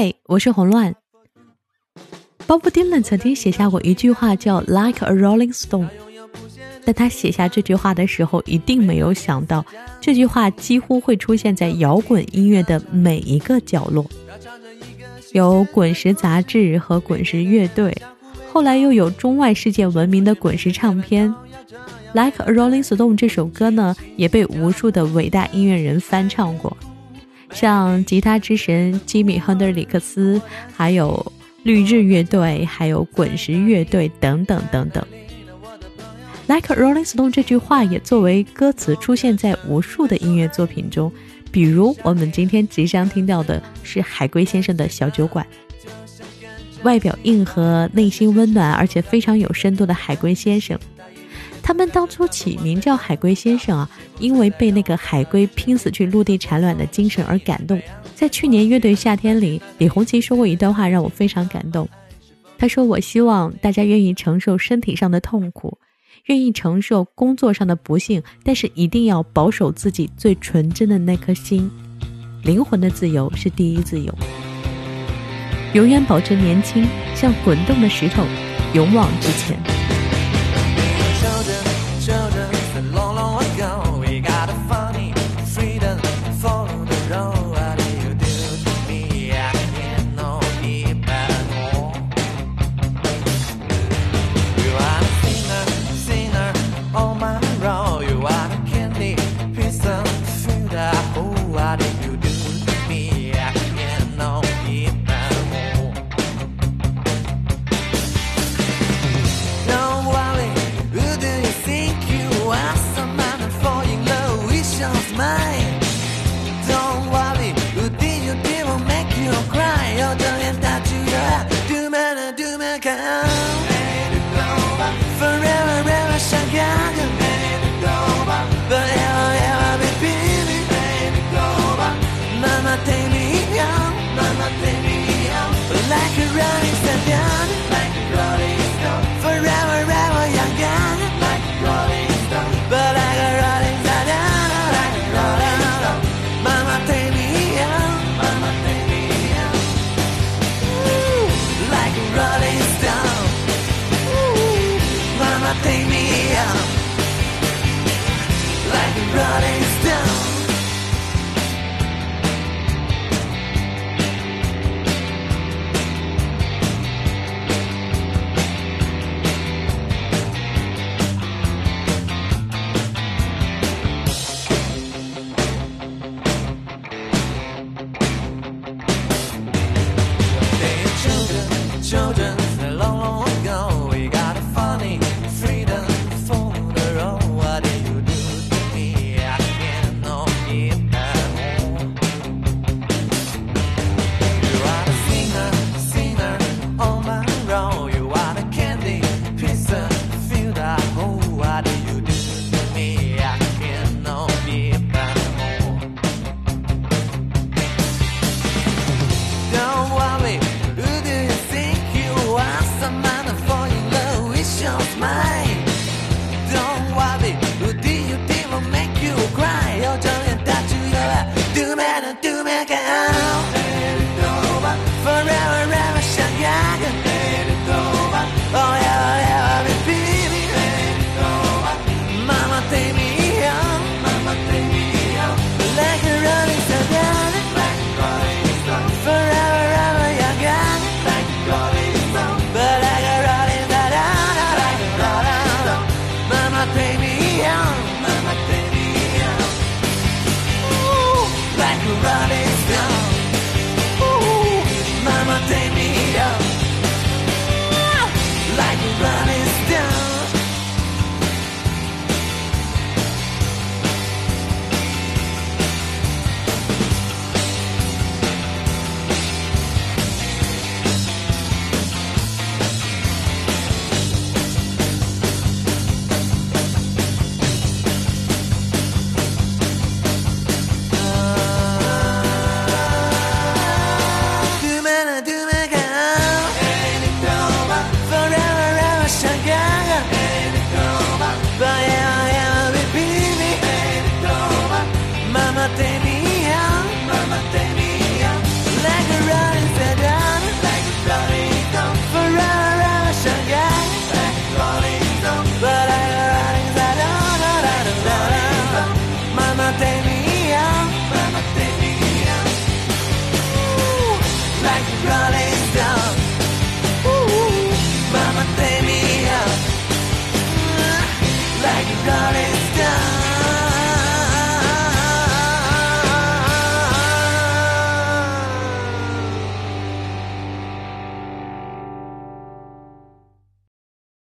嗨，我是红乱。Bob Dylan 曾经写下过一句话，叫 “Like a Rolling Stone”。但他写下这句话的时候，一定没有想到，这句话几乎会出现在摇滚音乐的每一个角落。有滚石杂志和滚石乐队，后来又有中外世界闻名的滚石唱片。Like a Rolling Stone 这首歌呢，也被无数的伟大音乐人翻唱过。像吉他之神吉米·亨德里克斯，还有绿日乐队，还有滚石乐队等等等等。Like Rolling Stone 这句话也作为歌词出现在无数的音乐作品中，比如我们今天即将听到的是海龟先生的小酒馆。外表硬核、内心温暖，而且非常有深度的海龟先生。他们当初起名叫海龟先生啊，因为被那个海龟拼死去陆地产卵的精神而感动。在去年乐队夏天里，李红旗说过一段话，让我非常感动。他说：“我希望大家愿意承受身体上的痛苦，愿意承受工作上的不幸，但是一定要保守自己最纯真的那颗心。灵魂的自由是第一自由，永远保持年轻，像滚动的石头，勇往直前。” Jonah. patience, man.